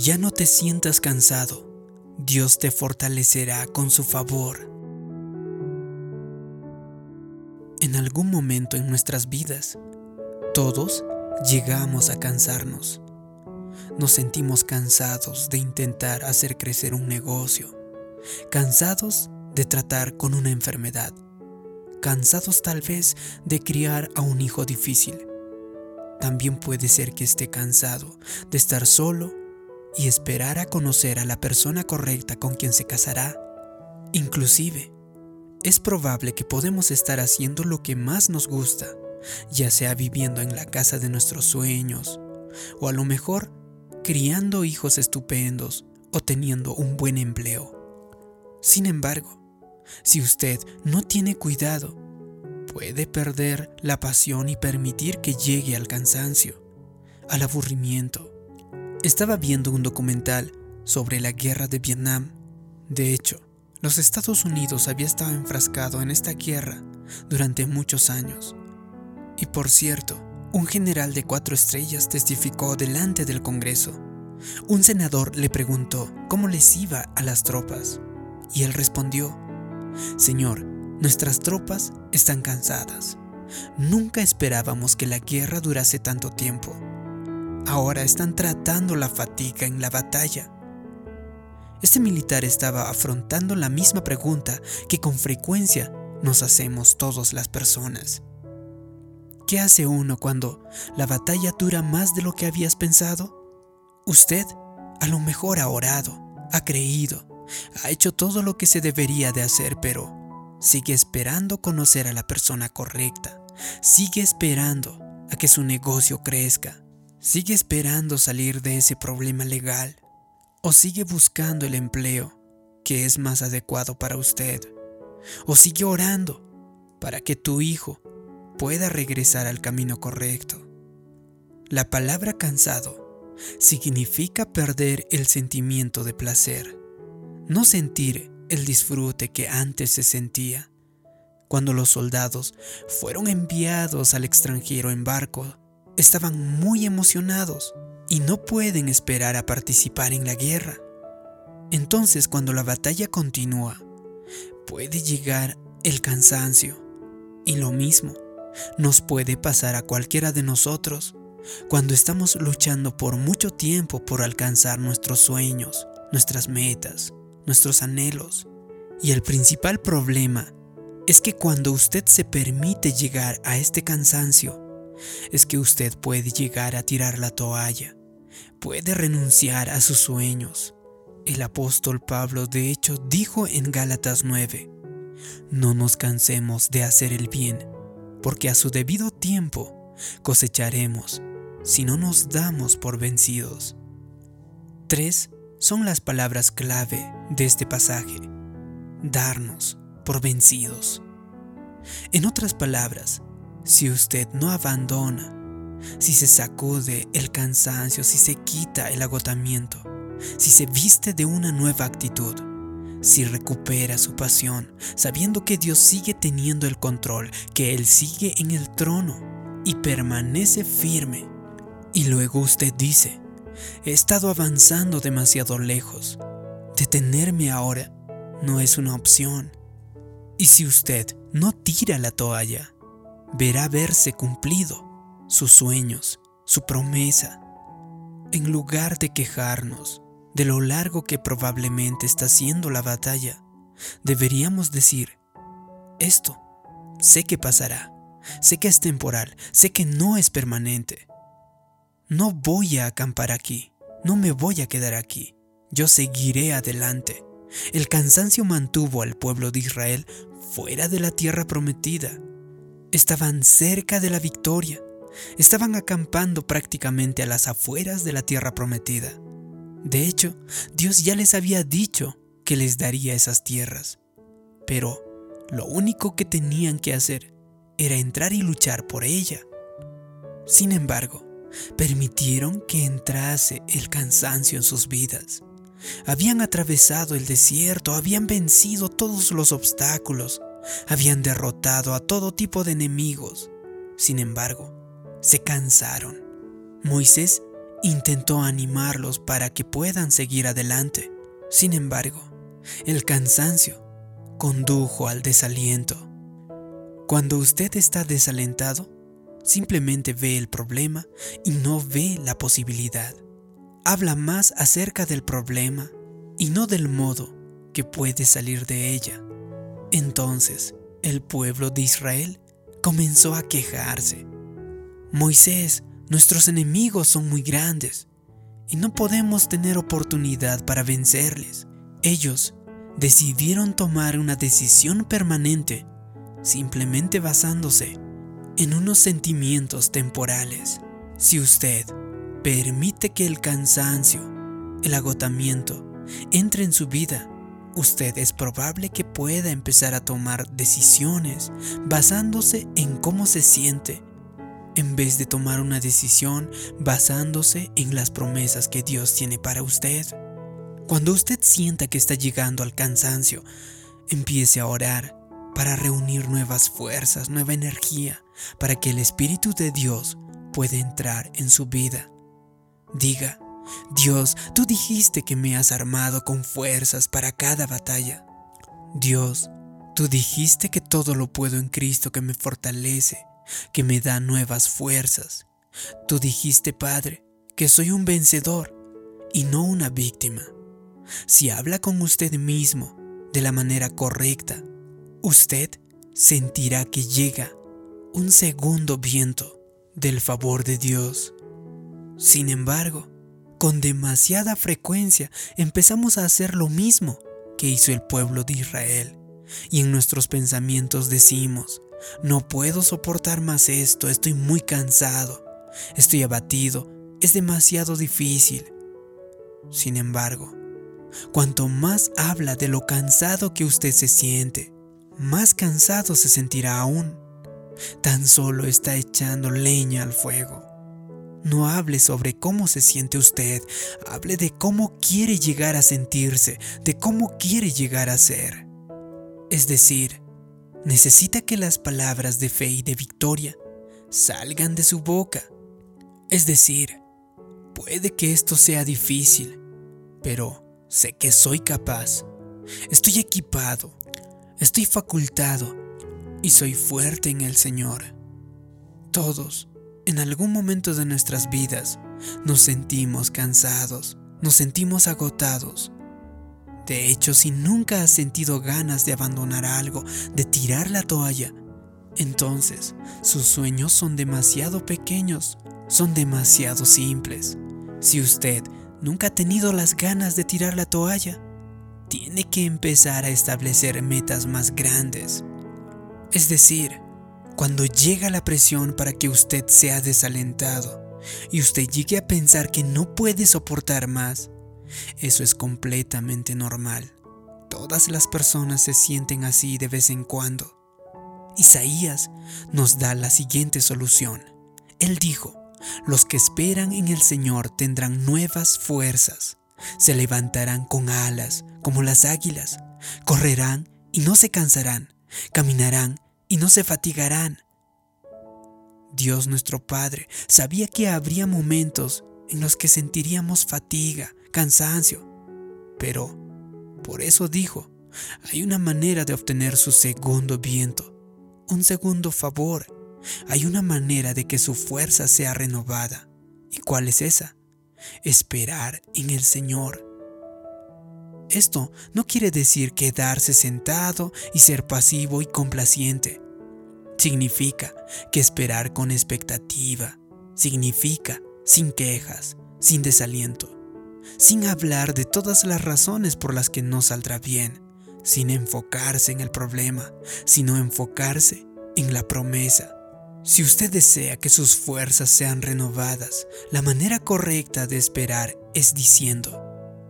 Ya no te sientas cansado. Dios te fortalecerá con su favor. En algún momento en nuestras vidas, todos llegamos a cansarnos. Nos sentimos cansados de intentar hacer crecer un negocio, cansados de tratar con una enfermedad, cansados tal vez de criar a un hijo difícil. También puede ser que esté cansado de estar solo y esperar a conocer a la persona correcta con quien se casará. Inclusive, es probable que podemos estar haciendo lo que más nos gusta, ya sea viviendo en la casa de nuestros sueños, o a lo mejor criando hijos estupendos o teniendo un buen empleo. Sin embargo, si usted no tiene cuidado, puede perder la pasión y permitir que llegue al cansancio, al aburrimiento. Estaba viendo un documental sobre la guerra de Vietnam. De hecho, los Estados Unidos había estado enfrascado en esta guerra durante muchos años. Y por cierto, un general de cuatro estrellas testificó delante del Congreso. Un senador le preguntó cómo les iba a las tropas. Y él respondió, Señor, nuestras tropas están cansadas. Nunca esperábamos que la guerra durase tanto tiempo. Ahora están tratando la fatiga en la batalla este militar estaba afrontando la misma pregunta que con frecuencia nos hacemos todas las personas. ¿Qué hace uno cuando la batalla dura más de lo que habías pensado? Usted a lo mejor ha orado, ha creído, ha hecho todo lo que se debería de hacer, pero sigue esperando conocer a la persona correcta, sigue esperando a que su negocio crezca, sigue esperando salir de ese problema legal, o sigue buscando el empleo que es más adecuado para usted, o sigue orando para que tu hijo pueda regresar al camino correcto. La palabra cansado significa perder el sentimiento de placer, no sentir el disfrute que antes se sentía. Cuando los soldados fueron enviados al extranjero en barco, estaban muy emocionados y no pueden esperar a participar en la guerra. Entonces cuando la batalla continúa, puede llegar el cansancio. Y lo mismo nos puede pasar a cualquiera de nosotros cuando estamos luchando por mucho tiempo por alcanzar nuestros sueños, nuestras metas, nuestros anhelos. Y el principal problema es que cuando usted se permite llegar a este cansancio, es que usted puede llegar a tirar la toalla puede renunciar a sus sueños. El apóstol Pablo de hecho dijo en Gálatas 9, no nos cansemos de hacer el bien, porque a su debido tiempo cosecharemos si no nos damos por vencidos. Tres son las palabras clave de este pasaje. Darnos por vencidos. En otras palabras, si usted no abandona si se sacude el cansancio, si se quita el agotamiento, si se viste de una nueva actitud, si recupera su pasión, sabiendo que Dios sigue teniendo el control, que Él sigue en el trono y permanece firme. Y luego usted dice, he estado avanzando demasiado lejos. Detenerme ahora no es una opción. Y si usted no tira la toalla, verá verse cumplido sus sueños, su promesa, en lugar de quejarnos de lo largo que probablemente está siendo la batalla, deberíamos decir, esto sé que pasará, sé que es temporal, sé que no es permanente. No voy a acampar aquí, no me voy a quedar aquí, yo seguiré adelante. El cansancio mantuvo al pueblo de Israel fuera de la tierra prometida. Estaban cerca de la victoria, estaban acampando prácticamente a las afueras de la tierra prometida. De hecho, Dios ya les había dicho que les daría esas tierras. Pero lo único que tenían que hacer era entrar y luchar por ella. Sin embargo, permitieron que entrase el cansancio en sus vidas. Habían atravesado el desierto, habían vencido todos los obstáculos, habían derrotado a todo tipo de enemigos. Sin embargo, se cansaron. Moisés intentó animarlos para que puedan seguir adelante. Sin embargo, el cansancio condujo al desaliento. Cuando usted está desalentado, simplemente ve el problema y no ve la posibilidad. Habla más acerca del problema y no del modo que puede salir de ella. Entonces, el pueblo de Israel comenzó a quejarse. Moisés, nuestros enemigos son muy grandes y no podemos tener oportunidad para vencerles. Ellos decidieron tomar una decisión permanente simplemente basándose en unos sentimientos temporales. Si usted permite que el cansancio, el agotamiento, entre en su vida, usted es probable que pueda empezar a tomar decisiones basándose en cómo se siente, en vez de tomar una decisión basándose en las promesas que Dios tiene para usted. Cuando usted sienta que está llegando al cansancio, empiece a orar para reunir nuevas fuerzas, nueva energía, para que el Espíritu de Dios pueda entrar en su vida. Diga, Dios, tú dijiste que me has armado con fuerzas para cada batalla. Dios, tú dijiste que todo lo puedo en Cristo que me fortalece, que me da nuevas fuerzas. Tú dijiste, Padre, que soy un vencedor y no una víctima. Si habla con usted mismo de la manera correcta, usted sentirá que llega un segundo viento del favor de Dios. Sin embargo, con demasiada frecuencia empezamos a hacer lo mismo que hizo el pueblo de Israel. Y en nuestros pensamientos decimos, no puedo soportar más esto, estoy muy cansado, estoy abatido, es demasiado difícil. Sin embargo, cuanto más habla de lo cansado que usted se siente, más cansado se sentirá aún. Tan solo está echando leña al fuego. No hable sobre cómo se siente usted, hable de cómo quiere llegar a sentirse, de cómo quiere llegar a ser. Es decir, necesita que las palabras de fe y de victoria salgan de su boca. Es decir, puede que esto sea difícil, pero sé que soy capaz. Estoy equipado, estoy facultado y soy fuerte en el Señor. Todos, en algún momento de nuestras vidas, nos sentimos cansados, nos sentimos agotados. De hecho, si nunca has sentido ganas de abandonar algo, de tirar la toalla, entonces sus sueños son demasiado pequeños, son demasiado simples. Si usted nunca ha tenido las ganas de tirar la toalla, tiene que empezar a establecer metas más grandes. Es decir, cuando llega la presión para que usted sea desalentado y usted llegue a pensar que no puede soportar más, eso es completamente normal. Todas las personas se sienten así de vez en cuando. Isaías nos da la siguiente solución. Él dijo, los que esperan en el Señor tendrán nuevas fuerzas, se levantarán con alas como las águilas, correrán y no se cansarán, caminarán y no se fatigarán. Dios nuestro Padre sabía que habría momentos en los que sentiríamos fatiga, cansancio, pero por eso dijo, hay una manera de obtener su segundo viento, un segundo favor, hay una manera de que su fuerza sea renovada. ¿Y cuál es esa? Esperar en el Señor. Esto no quiere decir quedarse sentado y ser pasivo y complaciente. Significa que esperar con expectativa. Significa sin quejas, sin desaliento, sin hablar de todas las razones por las que no saldrá bien, sin enfocarse en el problema, sino enfocarse en la promesa. Si usted desea que sus fuerzas sean renovadas, la manera correcta de esperar es diciendo,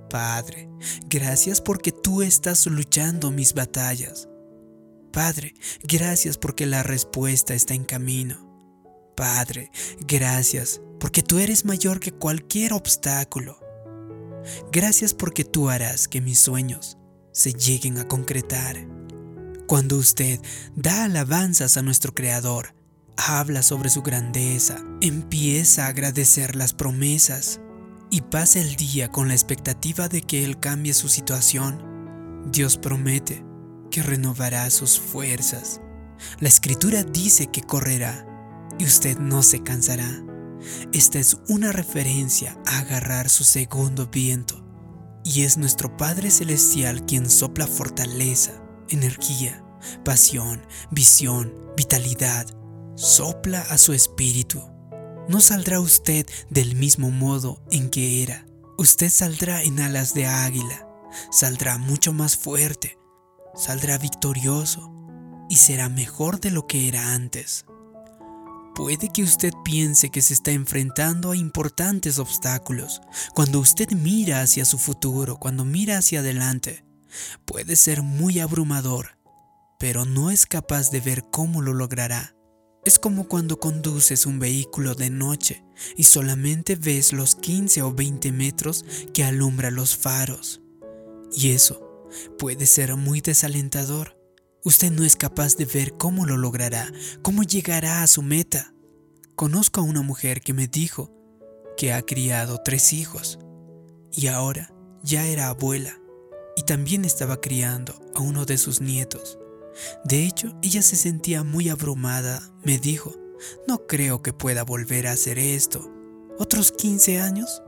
Padre, gracias porque tú estás luchando mis batallas. Padre, gracias porque la respuesta está en camino. Padre, gracias porque tú eres mayor que cualquier obstáculo. Gracias porque tú harás que mis sueños se lleguen a concretar. Cuando usted da alabanzas a nuestro Creador, habla sobre su grandeza, empieza a agradecer las promesas y pasa el día con la expectativa de que Él cambie su situación, Dios promete que renovará sus fuerzas. La escritura dice que correrá y usted no se cansará. Esta es una referencia a agarrar su segundo viento y es nuestro Padre Celestial quien sopla fortaleza, energía, pasión, visión, vitalidad, sopla a su espíritu. No saldrá usted del mismo modo en que era. Usted saldrá en alas de águila, saldrá mucho más fuerte, saldrá victorioso y será mejor de lo que era antes. Puede que usted piense que se está enfrentando a importantes obstáculos. Cuando usted mira hacia su futuro, cuando mira hacia adelante, puede ser muy abrumador, pero no es capaz de ver cómo lo logrará. Es como cuando conduces un vehículo de noche y solamente ves los 15 o 20 metros que alumbra los faros. Y eso puede ser muy desalentador. Usted no es capaz de ver cómo lo logrará, cómo llegará a su meta. Conozco a una mujer que me dijo que ha criado tres hijos y ahora ya era abuela y también estaba criando a uno de sus nietos. De hecho, ella se sentía muy abrumada. Me dijo, no creo que pueda volver a hacer esto. ¿Otros 15 años?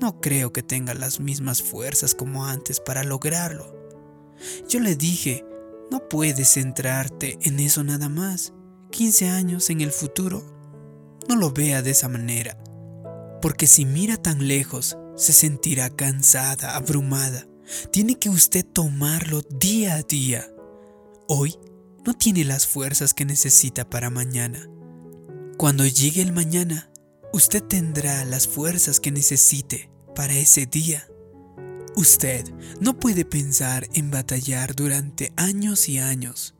No creo que tenga las mismas fuerzas como antes para lograrlo. Yo le dije, no puedes centrarte en eso nada más. 15 años en el futuro. No lo vea de esa manera. Porque si mira tan lejos, se sentirá cansada, abrumada. Tiene que usted tomarlo día a día. Hoy no tiene las fuerzas que necesita para mañana. Cuando llegue el mañana, usted tendrá las fuerzas que necesite para ese día. Usted no puede pensar en batallar durante años y años.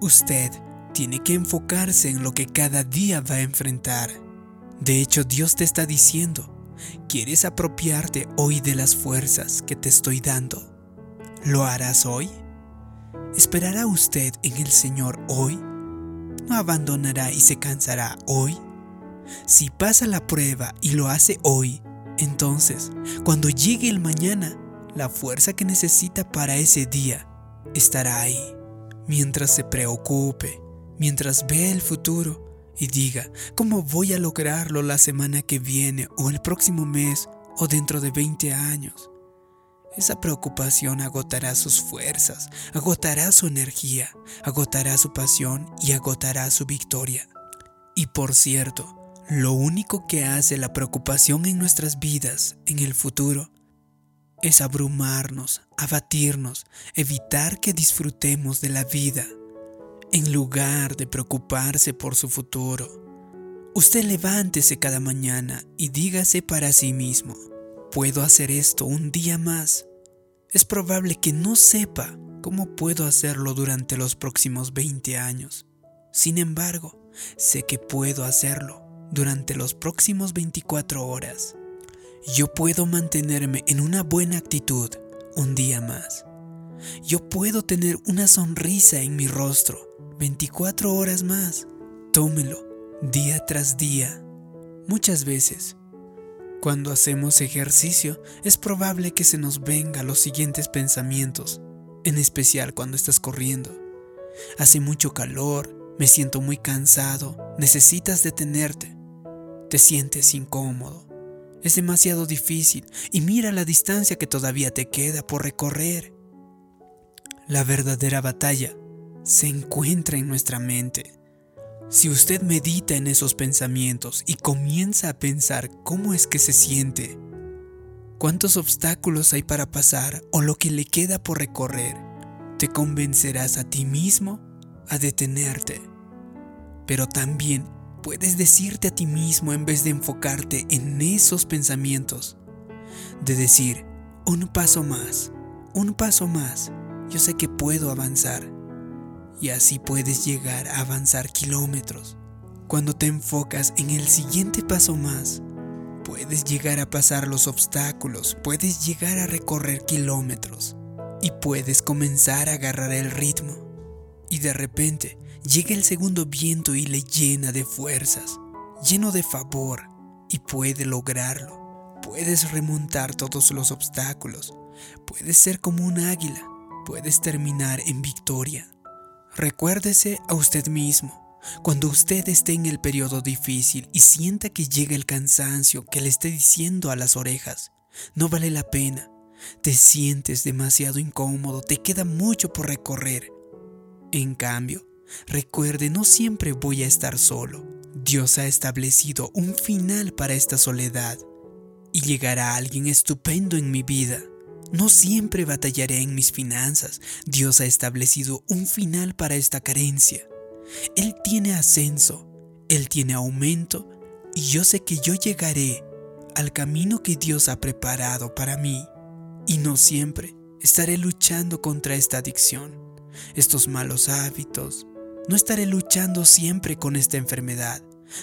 Usted tiene que enfocarse en lo que cada día va a enfrentar. De hecho, Dios te está diciendo, ¿quieres apropiarte hoy de las fuerzas que te estoy dando? ¿Lo harás hoy? ¿Esperará usted en el Señor hoy? ¿No abandonará y se cansará hoy? Si pasa la prueba y lo hace hoy, entonces, cuando llegue el mañana, la fuerza que necesita para ese día estará ahí. Mientras se preocupe, mientras vea el futuro y diga, ¿cómo voy a lograrlo la semana que viene o el próximo mes o dentro de 20 años? Esa preocupación agotará sus fuerzas, agotará su energía, agotará su pasión y agotará su victoria. Y por cierto, lo único que hace la preocupación en nuestras vidas en el futuro es abrumarnos, abatirnos, evitar que disfrutemos de la vida, en lugar de preocuparse por su futuro. Usted levántese cada mañana y dígase para sí mismo, puedo hacer esto un día más. Es probable que no sepa cómo puedo hacerlo durante los próximos 20 años. Sin embargo, sé que puedo hacerlo durante los próximos 24 horas yo puedo mantenerme en una buena actitud un día más. Yo puedo tener una sonrisa en mi rostro 24 horas más. Tómelo día tras día. Muchas veces, cuando hacemos ejercicio, es probable que se nos venga los siguientes pensamientos, en especial cuando estás corriendo. Hace mucho calor, me siento muy cansado, necesitas detenerte, te sientes incómodo, es demasiado difícil y mira la distancia que todavía te queda por recorrer. La verdadera batalla se encuentra en nuestra mente. Si usted medita en esos pensamientos y comienza a pensar cómo es que se siente, cuántos obstáculos hay para pasar o lo que le queda por recorrer, te convencerás a ti mismo a detenerte. Pero también puedes decirte a ti mismo en vez de enfocarte en esos pensamientos. De decir, un paso más, un paso más, yo sé que puedo avanzar. Y así puedes llegar a avanzar kilómetros. Cuando te enfocas en el siguiente paso más, puedes llegar a pasar los obstáculos, puedes llegar a recorrer kilómetros y puedes comenzar a agarrar el ritmo. Y de repente llega el segundo viento y le llena de fuerzas, lleno de favor, y puede lograrlo. Puedes remontar todos los obstáculos, puedes ser como un águila, puedes terminar en victoria. Recuérdese a usted mismo. Cuando usted esté en el periodo difícil y sienta que llega el cansancio que le esté diciendo a las orejas, no vale la pena, te sientes demasiado incómodo, te queda mucho por recorrer. En cambio, recuerde, no siempre voy a estar solo. Dios ha establecido un final para esta soledad y llegará alguien estupendo en mi vida. No siempre batallaré en mis finanzas. Dios ha establecido un final para esta carencia. Él tiene ascenso, Él tiene aumento y yo sé que yo llegaré al camino que Dios ha preparado para mí. Y no siempre estaré luchando contra esta adicción, estos malos hábitos. No estaré luchando siempre con esta enfermedad.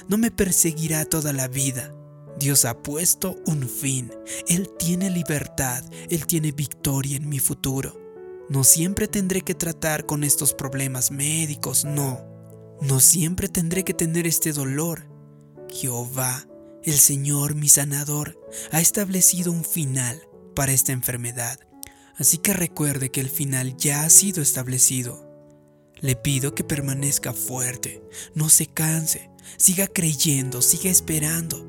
No me perseguirá toda la vida. Dios ha puesto un fin. Él tiene libertad. Él tiene victoria en mi futuro. No siempre tendré que tratar con estos problemas médicos, no. No siempre tendré que tener este dolor. Jehová, el Señor mi sanador, ha establecido un final para esta enfermedad. Así que recuerde que el final ya ha sido establecido. Le pido que permanezca fuerte, no se canse, siga creyendo, siga esperando,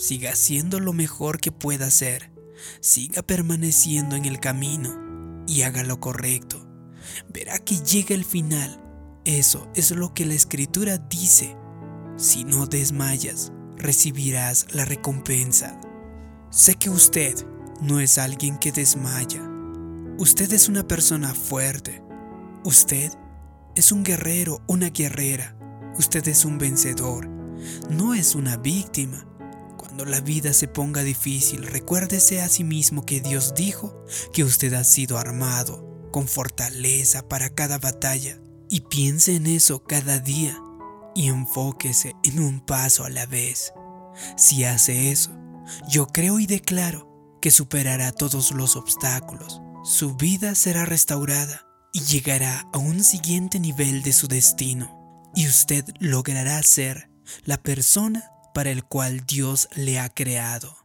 siga haciendo lo mejor que pueda hacer, siga permaneciendo en el camino y haga lo correcto. Verá que llega el final. Eso es lo que la escritura dice. Si no desmayas, recibirás la recompensa. Sé que usted no es alguien que desmaya. Usted es una persona fuerte. Usted es un guerrero, una guerrera. Usted es un vencedor. No es una víctima. Cuando la vida se ponga difícil, recuérdese a sí mismo que Dios dijo que usted ha sido armado con fortaleza para cada batalla. Y piense en eso cada día y enfóquese en un paso a la vez. Si hace eso, yo creo y declaro que superará todos los obstáculos. Su vida será restaurada y llegará a un siguiente nivel de su destino. Y usted logrará ser la persona para el cual Dios le ha creado.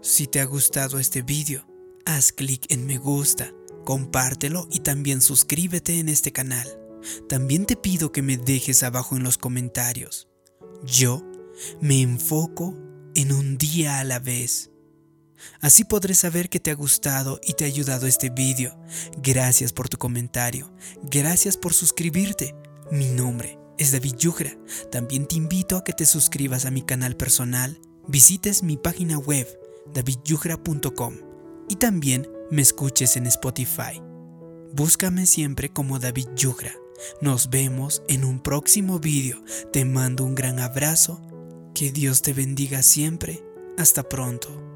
Si te ha gustado este vídeo, haz clic en me gusta, compártelo y también suscríbete en este canal. También te pido que me dejes abajo en los comentarios. Yo me enfoco en un día a la vez. Así podré saber que te ha gustado y te ha ayudado este vídeo. Gracias por tu comentario. Gracias por suscribirte. Mi nombre es David Yugra. También te invito a que te suscribas a mi canal personal, visites mi página web davidyugra.com y también me escuches en Spotify. Búscame siempre como David Yugra. Nos vemos en un próximo vídeo. Te mando un gran abrazo. Que Dios te bendiga siempre. Hasta pronto.